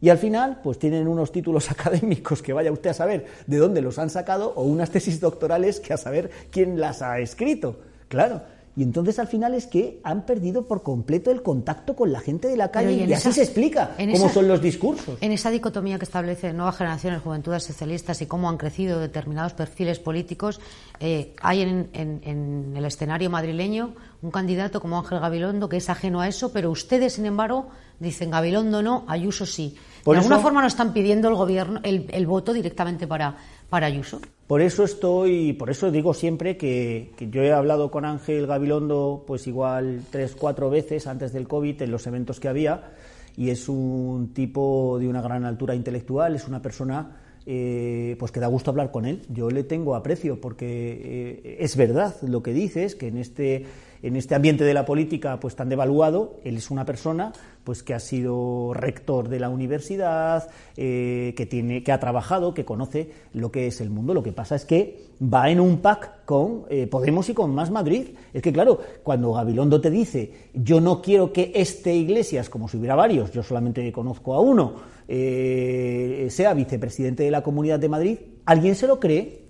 Speaker 2: Y al final, pues tienen unos títulos [laughs] académicos que vaya usted a saber de dónde los han sacado o unas tesis doctorales que a saber quién las ha escrito. Claro, y entonces al final es que han perdido por completo el contacto con la gente de la calle y, así se explica cómo son los discursos.
Speaker 1: En esa dicotomía que establece Nueva Generación, Juventudes Socialistas y cómo han crecido determinados perfiles políticos, eh, hay en, el escenario madrileño un candidato como Ángel Gabilondo que es ajeno a eso, pero ustedes, sin embargo, dicen Gabilondo no, Ayuso sí. ¿De alguna forma no están pidiendo el gobierno el, voto directamente para, para Ayuso?
Speaker 2: Por eso estoy, por eso digo siempre que, yo he hablado con Ángel Gabilondo, pues igual tres, cuatro veces antes del COVID en los eventos que había, y es un tipo de una gran altura intelectual, es una persona eh, pues que da gusto hablar con él. Yo le tengo aprecio porque eh, es verdad lo que dices, que en este, en este ambiente de la política pues tan devaluado, él es una persona pues que ha sido rector de la universidad, eh, que, tiene, que ha trabajado, que conoce lo que es el mundo. Lo que pasa es que va en un pack con eh, Podemos y con Más Madrid. Es que, claro, cuando Gabilondo te dice, yo no quiero que este Iglesias, como si hubiera varios, yo solamente conozco a uno, eh, sea vicepresidente de la Comunidad de Madrid, ¿alguien se lo cree?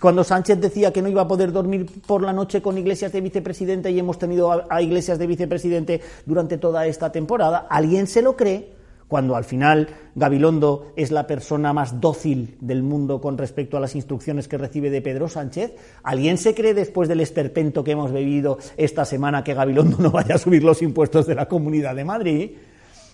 Speaker 2: Cuando Sánchez decía que no iba a poder dormir por la noche con Iglesias de vicepresidente y hemos tenido a, Iglesias de vicepresidente durante toda esta temporada, ¿alguien se lo cree? Cuando al final Gabilondo es la persona más dócil del mundo con respecto a las instrucciones que recibe de Pedro Sánchez, ¿alguien se cree después del esperpento que hemos bebido esta semana que Gabilondo [laughs] no vaya a subir los impuestos de la Comunidad de Madrid?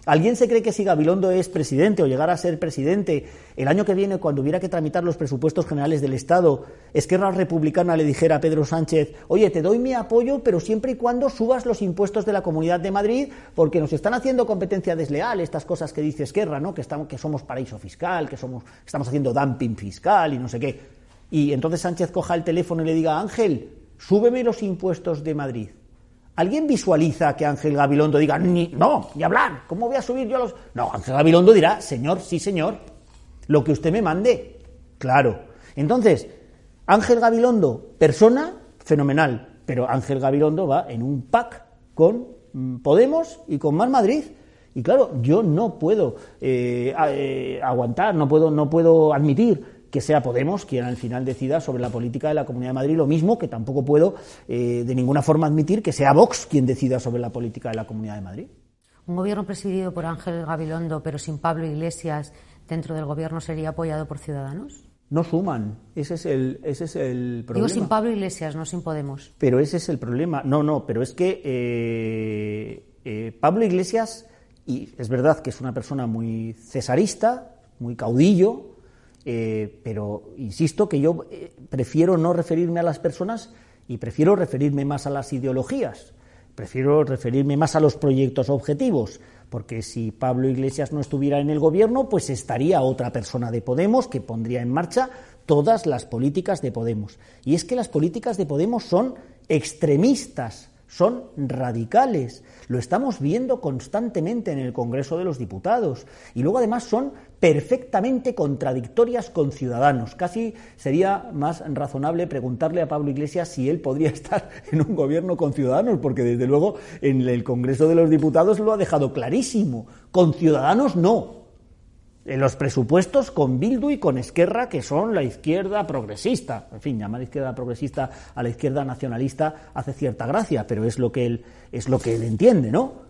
Speaker 2: ¿Alguien se cree que si Gabilondo es presidente o llegara a ser presidente, el año que viene, cuando hubiera que tramitar los presupuestos generales del Estado, Esquerra Republicana le dijera a Pedro Sánchez, oye, te doy mi apoyo, pero siempre y cuando subas los impuestos de la Comunidad de Madrid, porque nos están haciendo competencia desleal, estas cosas que dice Esquerra, ¿no? que, estamos, que somos paraíso fiscal, que somos, estamos haciendo dumping fiscal y no sé qué. Y entonces Sánchez coja el teléfono y le diga, Ángel, súbeme los impuestos de Madrid. ¿Alguien visualiza que Ángel Gabilondo diga, ni, no, ni hablar, ¿cómo voy a subir yo a los...? No, Ángel Gabilondo dirá, señor, sí, señor, lo que usted me mande. Claro. Entonces, Ángel Gabilondo, persona, fenomenal, pero Ángel Gabilondo va en un pack con mm, Podemos y con Más Madrid. Y claro, yo no puedo eh, eh, aguantar, no puedo, no puedo admitir que sea Podemos quien al final decida sobre la política de la Comunidad de Madrid, lo mismo que tampoco puedo eh, de ninguna forma admitir que sea Vox quien decida sobre la política de la Comunidad de Madrid.
Speaker 1: Un gobierno presidido por Ángel Gabilondo, pero sin Pablo Iglesias dentro del gobierno, sería apoyado por Ciudadanos?
Speaker 2: No suman, ese es el, ese es el problema.
Speaker 1: Digo sin Pablo Iglesias, no sin Podemos.
Speaker 2: Pero ese es el problema. No, no, pero es que eh, eh, Pablo Iglesias, y es verdad que es una persona muy cesarista, muy caudillo, eh, pero insisto que yo eh, prefiero no referirme a las personas y prefiero referirme más a las ideologías, prefiero referirme más a los proyectos objetivos, porque si Pablo Iglesias no estuviera en el gobierno, pues estaría otra persona de Podemos que pondría en marcha todas las políticas de Podemos. Y es que las políticas de Podemos son extremistas, son radicales. Lo estamos viendo constantemente en el Congreso de los Diputados. Y luego además son perfectamente contradictorias con Ciudadanos. Casi sería más razonable preguntarle a Pablo Iglesias si él podría [laughs] estar en un gobierno con Ciudadanos, porque desde luego en el Congreso de los Diputados lo ha dejado clarísimo. Con Ciudadanos no. En los presupuestos con Bildu y con Esquerra, que son la izquierda progresista. En fin, llamar izquierda progresista a la izquierda nacionalista hace cierta gracia, pero es lo que él, es lo que él entiende, ¿no?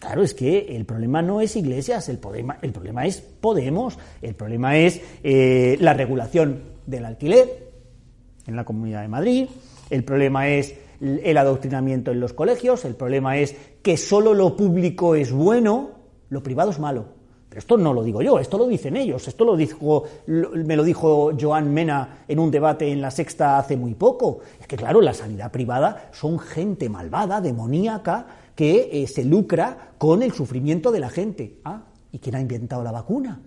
Speaker 2: Claro, es que el problema no es Iglesias, el problema, el problema es Podemos, el problema es eh, la regulación del alquiler en la Comunidad de Madrid, el problema es el adoctrinamiento en los colegios, el problema es que solo lo público es bueno, lo privado es malo. Esto no lo digo yo, esto lo dicen ellos, esto lo dijo, me lo dijo Joan Mena en un debate en la Sexta hace muy poco. Es que claro, la sanidad privada son gente malvada, demoníaca, que eh, se lucra con el sufrimiento de la gente. Ah, ¿y quién ha inventado la vacuna?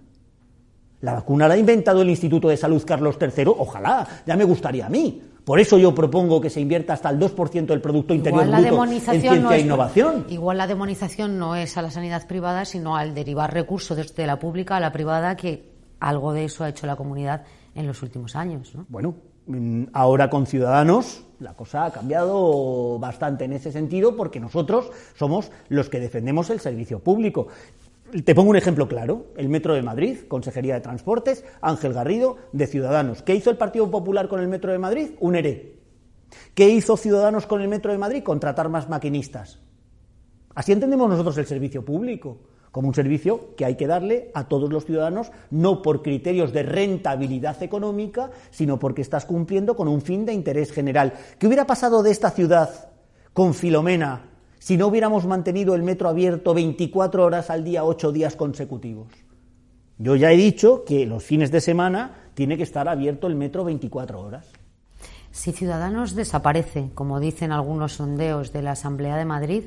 Speaker 2: La vacuna la ha inventado el Instituto de Salud Carlos III, ojalá, ya me gustaría a mí. Por eso yo propongo que se invierta hasta el 2% del Producto Interior Bruto en ciencia e innovación.
Speaker 1: Igual la demonización no es a la sanidad privada, sino al derivar recursos desde la pública a la privada, que algo de eso ha hecho la comunidad en los últimos años. ¿no?
Speaker 2: Bueno, mm, ahora con Ciudadanos la cosa ha cambiado bastante en ese sentido porque nosotros somos los que defendemos el servicio público. Te pongo un ejemplo claro, el Metro de Madrid, Consejería de Transportes, Ángel Garrido, de Ciudadanos. ¿Qué hizo el Partido Popular con el Metro de Madrid? Un ERE. ¿Qué hizo Ciudadanos con el Metro de Madrid? Contratar más maquinistas. Así entendemos nosotros el servicio público como un servicio que hay que darle a todos los ciudadanos, no por criterios de rentabilidad económica, sino porque estás cumpliendo con un fin de interés general. ¿Qué hubiera pasado de esta ciudad con Filomena si no hubiéramos mantenido el metro abierto 24 horas al día, 8 días consecutivos? Yo ya he dicho que los fines de semana tiene que estar abierto el metro 24 horas.
Speaker 1: Si Ciudadanos desaparece, como dicen algunos sondeos de la Asamblea de Madrid,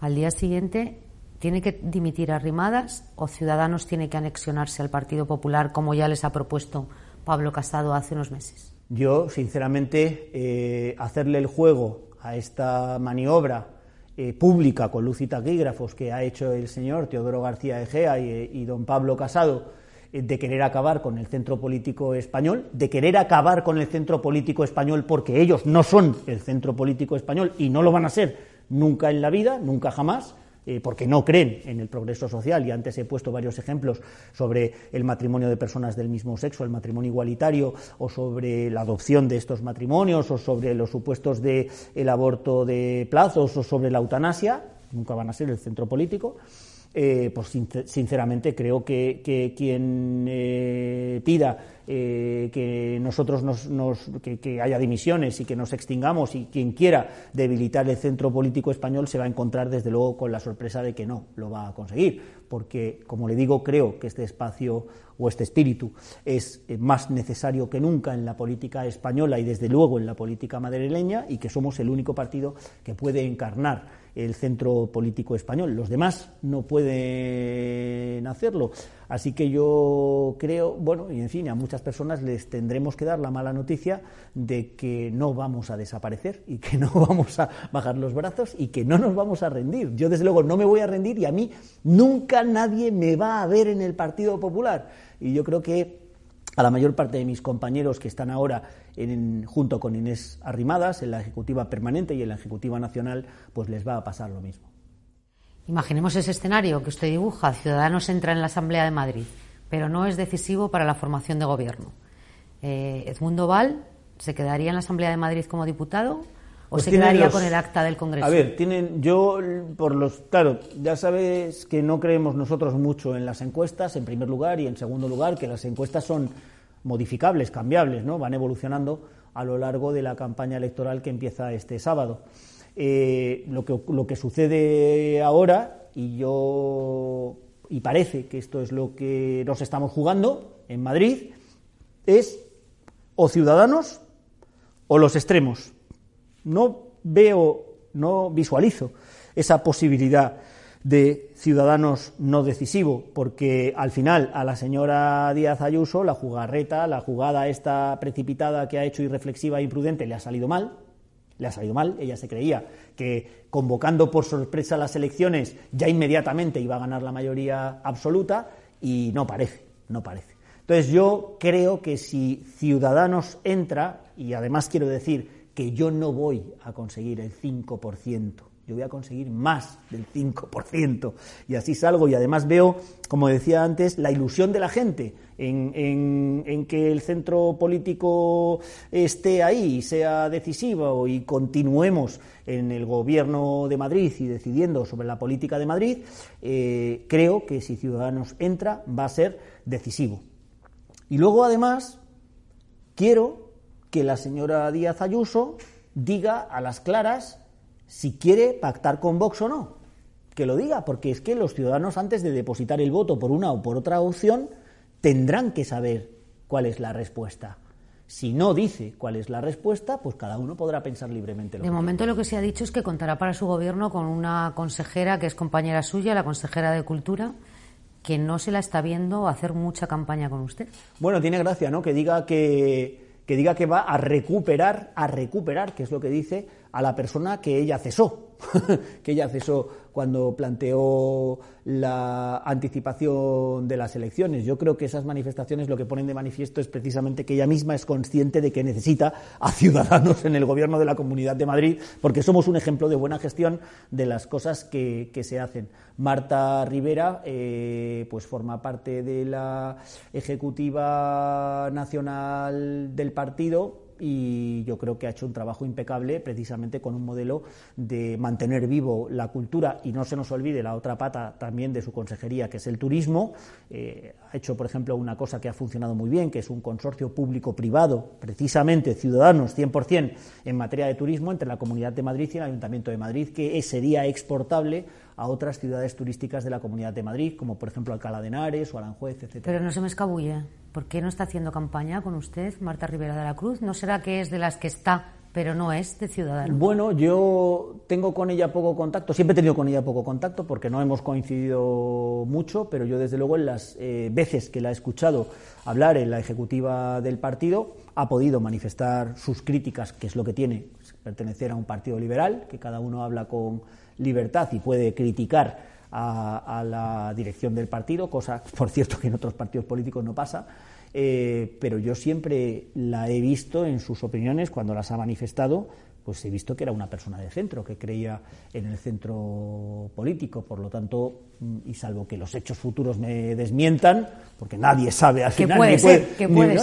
Speaker 1: al día siguiente tiene que dimitir Arrimadas o Ciudadanos tiene que anexionarse al Partido Popular, como ya les ha propuesto Pablo Casado hace unos meses.
Speaker 2: Yo, sinceramente, eh, hacerle el juego a esta maniobra eh, pública con luz y taquígrafos que ha hecho el señor Teodoro García Egea y, y don Pablo Casado eh, de querer acabar con el centro político español, de querer acabar con el centro político español porque ellos no son el centro político español y no lo van a ser nunca en la vida, nunca jamás, eh, porque no creen en el progreso social, y antes he puesto varios ejemplos sobre el matrimonio de personas del mismo sexo, el matrimonio igualitario, o sobre la adopción de estos matrimonios, o sobre los supuestos del el aborto de plazos, o sobre la eutanasia, nunca van a ser el centro político. Eh, pues sinceramente creo que, quien eh, pida eh, que nosotros nos, que, haya dimisiones y que nos extingamos y quien quiera debilitar el centro político español se va a encontrar desde luego con la sorpresa de que no lo va a conseguir, porque como le digo creo que este espacio o este espíritu es más necesario que nunca en la política española y desde luego en la política madrileña y que somos el único partido que puede encarnar el centro político español. Los demás no pueden hacerlo. Así que yo creo, bueno, y en fin, a muchas personas les tendremos que dar la mala noticia de que no vamos a desaparecer y que no [laughs] vamos a bajar los brazos y que no nos vamos a rendir. Yo, desde luego, no me voy a rendir y a mí nunca nadie me va a ver en el Partido Popular. Y yo creo que a la mayor parte de mis compañeros que están ahora junto con Inés Arrimadas en la Ejecutiva Permanente y en la Ejecutiva Nacional, pues les va a pasar lo mismo.
Speaker 1: Imaginemos ese escenario que usted dibuja. Ciudadanos entra en la Asamblea de Madrid, pero no es decisivo para la formación de gobierno. Eh, Edmundo Val se quedaría en la Asamblea de Madrid como diputado ¿O pues se quedaría con el acta del Congreso?
Speaker 2: A ver, tienen, yo, por los. Claro, ya sabes que no creemos nosotros mucho en las encuestas, en primer lugar, y en segundo lugar, que las encuestas son modificables, cambiables, ¿no? Van evolucionando a lo largo de la campaña electoral que empieza este sábado. Eh, lo, que, lo que sucede ahora, y yo. y parece que esto es lo que nos estamos jugando en Madrid, es o ciudadanos o los extremos no veo, no visualizo esa posibilidad de ciudadanos no decisivo, porque al final a la señora Díaz Ayuso la jugarreta, la jugada esta precipitada que ha hecho irreflexiva e imprudente le ha salido mal, le ha salido mal, ella se creía que convocando por sorpresa las elecciones ya inmediatamente iba a ganar la mayoría absoluta y no parece, no parece. Entonces yo creo que si Ciudadanos entra, y además quiero decir que yo no voy a conseguir el 5%, yo voy a conseguir más del 5%. Y así salgo y además veo, como decía antes, la ilusión de la gente en, que el centro político esté ahí, sea decisivo y continuemos en el gobierno de Madrid y decidiendo sobre la política de Madrid, eh, creo que si Ciudadanos entra va a ser decisivo. Y luego, además, quiero que la señora Díaz Ayuso diga a las claras si quiere pactar con Vox o no. Que lo diga, porque es que los ciudadanos antes de depositar el voto por una o por otra opción tendrán que saber cuál es la respuesta. Si no dice cuál es la respuesta, pues cada uno podrá pensar libremente.
Speaker 1: Lo de momento lo que se ha dicho es que contará para su gobierno con una consejera que es compañera suya, la consejera de Cultura, que no se la está viendo hacer mucha campaña con usted.
Speaker 2: Bueno, tiene gracia, ¿no? Que diga que que diga que va a recuperar, a recuperar, que es lo que dice, a la persona que ella cesó, [laughs] que ella cesó cuando planteó la anticipación de las elecciones. Yo creo que esas manifestaciones lo que ponen de manifiesto es precisamente que ella misma es consciente de que necesita a ciudadanos en el gobierno de la Comunidad de Madrid, porque somos un ejemplo de buena gestión de las cosas que, se hacen. Marta Rivera eh, pues forma parte de la Ejecutiva Nacional del partido y yo creo que ha hecho un trabajo impecable precisamente con un modelo de mantener vivo la cultura y no se nos olvide la otra pata también de su consejería, que es el turismo. Eh, ha hecho, por ejemplo, una cosa que ha funcionado muy bien, que es un consorcio público-privado, precisamente ciudadanos 100% en materia de turismo entre la Comunidad de Madrid y el Ayuntamiento de Madrid, que sería exportable a otras ciudades turísticas de la Comunidad de Madrid, como por ejemplo Alcalá de Henares o Aranjuez, etc.
Speaker 1: Pero no se me escabulle. ¿Por qué no está haciendo campaña con usted, Marta Rivera de la Cruz? ¿No será que es de las que está, pero no es de Ciudadanos?
Speaker 2: Bueno, yo tengo con ella poco contacto, siempre he tenido con ella poco contacto porque no hemos coincidido mucho, pero yo desde luego en las eh, veces que la he escuchado hablar en la ejecutiva del partido ha podido manifestar sus críticas, que es lo que tiene pertenecer a un partido liberal, que cada uno habla con libertad y puede criticar a, la dirección del partido, cosa, por cierto, que en otros partidos políticos no pasa. Eh, pero yo siempre la he visto en sus opiniones, cuando las ha manifestado, pues he visto que era una persona de centro, que creía en el centro político. Por lo tanto, y salvo que los hechos futuros me desmientan, porque nadie sabe al final,
Speaker 1: puede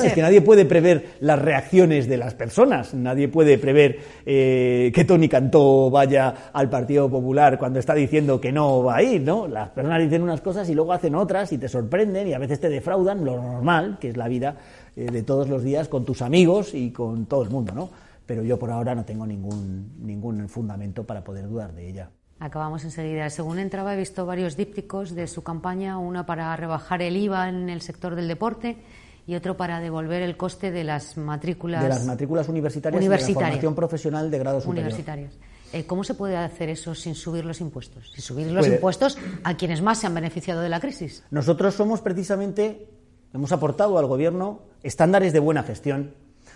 Speaker 2: es que nadie puede prever las reacciones de las personas, nadie puede prever eh, que Tony Cantó vaya al Partido Popular cuando está diciendo que no va a ir, ¿no? Las personas dicen unas cosas y luego hacen otras y te sorprenden y a veces te defraudan, lo normal, que es la vida eh, de todos los días con tus amigos y con todo el mundo, ¿no? Pero yo por ahora no tengo ningún, ningún fundamento para poder dudar de ella.
Speaker 1: Acabamos enseguida. Según entraba, he visto varios dípticos de su campaña, una para rebajar el IVA en el sector del deporte y otro para devolver el coste de las matrículas
Speaker 2: de las matrículas universitarias, y de la formación profesional de grado superior.
Speaker 1: Universitarias. Eh, ¿Cómo se puede hacer eso sin subir los impuestos? Sin subir los impuestos a quienes más se han beneficiado de la crisis.
Speaker 2: Nosotros somos precisamente, hemos aportado al Gobierno estándares de buena gestión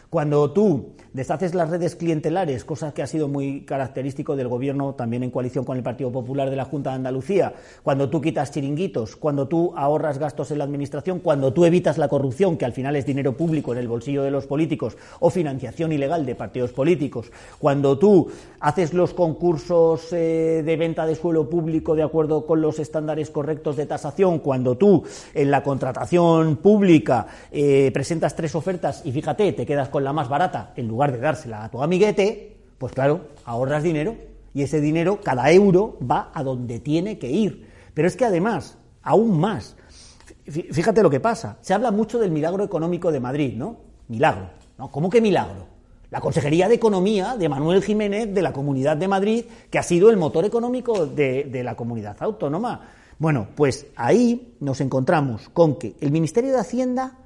Speaker 2: cuando tú deshaces las redes clientelares, cosa que ha sido muy característico del Gobierno también en coalición con el Partido Popular de la Junta de Andalucía, cuando tú quitas chiringuitos, cuando tú ahorras gastos en la Administración, cuando tú evitas la corrupción, que al final es dinero público en el bolsillo de los políticos, o financiación ilegal de partidos políticos, cuando tú haces los concursos eh, de venta de suelo público de acuerdo con los estándares correctos de tasación, cuando tú en la contratación pública eh, presentas tres ofertas y fíjate, te quedas con la más barata en lugar de dársela a tu amiguete, pues claro, ahorras dinero y ese dinero, cada euro, va a donde tiene que ir. Pero es que además, aún más, fíjate lo que pasa, se habla mucho del milagro económico de Madrid, ¿no? Milagro, ¿no? ¿Cómo que milagro? La Consejería de Economía de Manuel Jiménez de la Comunidad de Madrid, que ha sido el motor económico de, de la comunidad autónoma. Bueno, pues ahí nos encontramos con que el Ministerio de Hacienda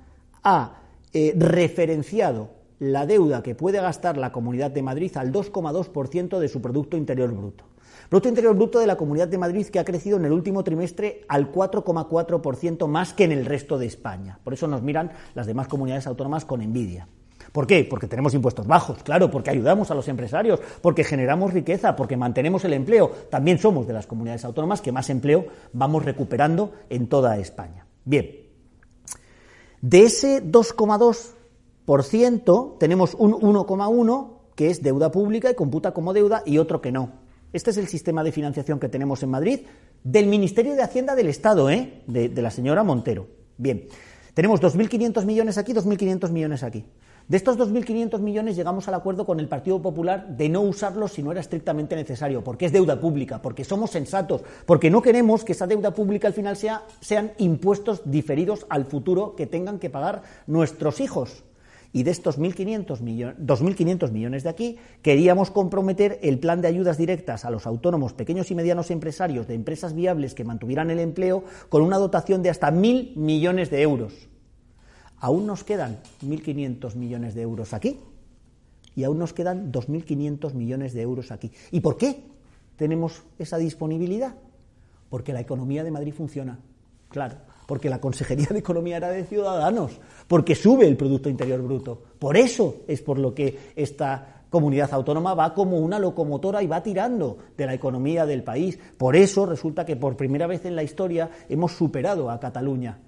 Speaker 2: ha eh, referenciado la deuda que puede gastar la Comunidad de Madrid al 2,2% de su Producto Interior Bruto. Producto Interior Bruto de la Comunidad de Madrid que ha crecido en el último trimestre al 4,4% más que en el resto de España. Por eso nos miran las demás comunidades autónomas con envidia. ¿Por qué? Porque tenemos impuestos bajos, claro, porque ayudamos a los empresarios, porque generamos riqueza, porque mantenemos el empleo. También somos de las comunidades autónomas que más empleo vamos recuperando en toda España. Bien, de ese 2,2 tenemos un 1,1 que es deuda pública y computa como deuda y otro que no. Este es el sistema de financiación que tenemos en Madrid del Ministerio de Hacienda del Estado, ¿eh? de, de la señora Montero. Bien, tenemos 2.500 millones aquí, 2.500 millones aquí. De estos 2.500 millones llegamos al acuerdo con el Partido Popular de no usarlos si no era estrictamente necesario, porque es deuda pública, porque somos sensatos, porque no queremos que esa deuda pública al final sea, sean impuestos diferidos al futuro que tengan que pagar nuestros hijos. Y de estos 1.500 millones, 2.500 millones de aquí, queríamos comprometer el plan de ayudas directas a los autónomos, pequeños y medianos empresarios de empresas viables que mantuvieran el empleo con una dotación de hasta 1.000 millones de euros. Aún nos quedan 1.500 millones de euros aquí y aún nos quedan 2.500 millones de euros aquí. ¿Y por qué tenemos esa disponibilidad? Porque la economía de Madrid funciona, claro porque la Consejería de Economía era de Ciudadanos, porque sube el Producto Interior Bruto. Por eso es por lo que esta comunidad autónoma va como una locomotora y va tirando de la economía del país. Por eso resulta que por primera vez en la historia hemos superado a Cataluña.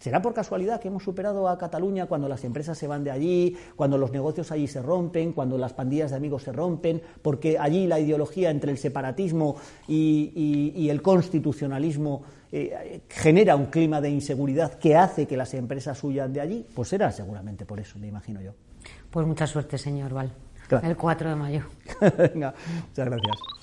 Speaker 2: ¿Será por casualidad que hemos superado a Cataluña cuando las empresas se van de allí, cuando los negocios allí se rompen, cuando las pandillas de amigos se rompen, porque allí la ideología entre el separatismo y, el constitucionalismo eh, genera un clima de inseguridad que hace que las empresas huyan de allí, pues será seguramente por eso, me imagino yo.
Speaker 1: Pues mucha suerte, señor Val. El 4 de mayo. [laughs]
Speaker 2: Venga, muchas gracias.